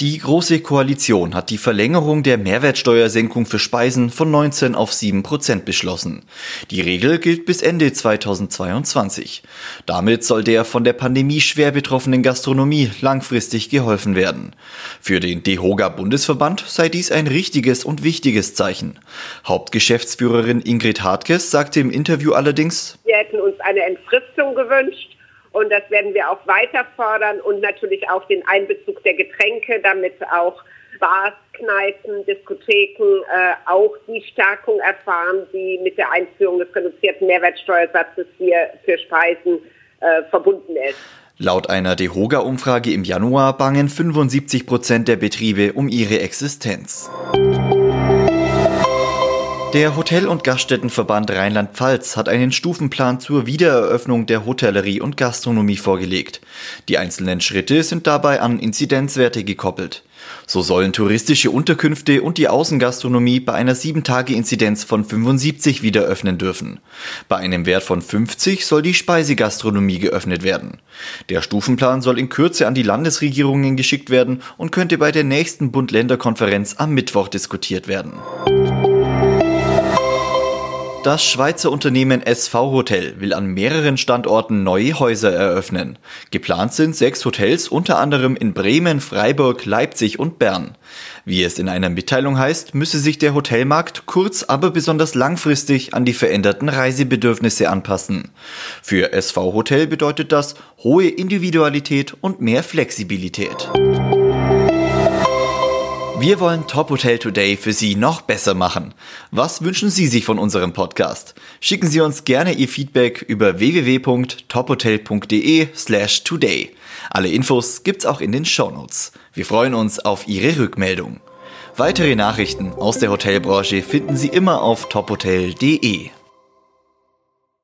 Die Große Koalition hat die Verlängerung der Mehrwertsteuersenkung für Speisen von 19 auf 7 Prozent beschlossen. Die Regel gilt bis Ende 2022. Damit soll der von der Pandemie schwer betroffenen Gastronomie langfristig geholfen werden. Für den DEHOGA Bundesverband sei dies ein richtiges und wichtiges Zeichen. Hauptgeschäftsführerin Ingrid Hartges sagte im Interview allerdings, wir hätten uns eine Entfristung gewünscht und das werden wir auch weiter fordern und natürlich auch den Einbezug der Getränke, damit auch Bars, Kneipen, Diskotheken äh, auch die Stärkung erfahren, die mit der Einführung des reduzierten Mehrwertsteuersatzes hier für Speisen äh, verbunden ist. Laut einer DEHOGA-Umfrage im Januar bangen 75 Prozent der Betriebe um ihre Existenz. Der Hotel- und Gaststättenverband Rheinland-Pfalz hat einen Stufenplan zur Wiedereröffnung der Hotellerie und Gastronomie vorgelegt. Die einzelnen Schritte sind dabei an Inzidenzwerte gekoppelt. So sollen touristische Unterkünfte und die Außengastronomie bei einer 7-Tage-Inzidenz von 75 wieder öffnen dürfen. Bei einem Wert von 50 soll die Speisegastronomie geöffnet werden. Der Stufenplan soll in Kürze an die Landesregierungen geschickt werden und könnte bei der nächsten Bund-Länder-Konferenz am Mittwoch diskutiert werden. Das Schweizer Unternehmen SV Hotel will an mehreren Standorten neue Häuser eröffnen. Geplant sind sechs Hotels, unter anderem in Bremen, Freiburg, Leipzig und Bern. Wie es in einer Mitteilung heißt, müsse sich der Hotelmarkt kurz, aber besonders langfristig an die veränderten Reisebedürfnisse anpassen. Für SV Hotel bedeutet das hohe Individualität und mehr Flexibilität. Wir wollen Top Hotel Today für Sie noch besser machen. Was wünschen Sie sich von unserem Podcast? Schicken Sie uns gerne Ihr Feedback über www.tophotel.de slash today. Alle Infos gibt's auch in den Shownotes. Wir freuen uns auf Ihre Rückmeldung. Weitere Nachrichten aus der Hotelbranche finden Sie immer auf tophotel.de.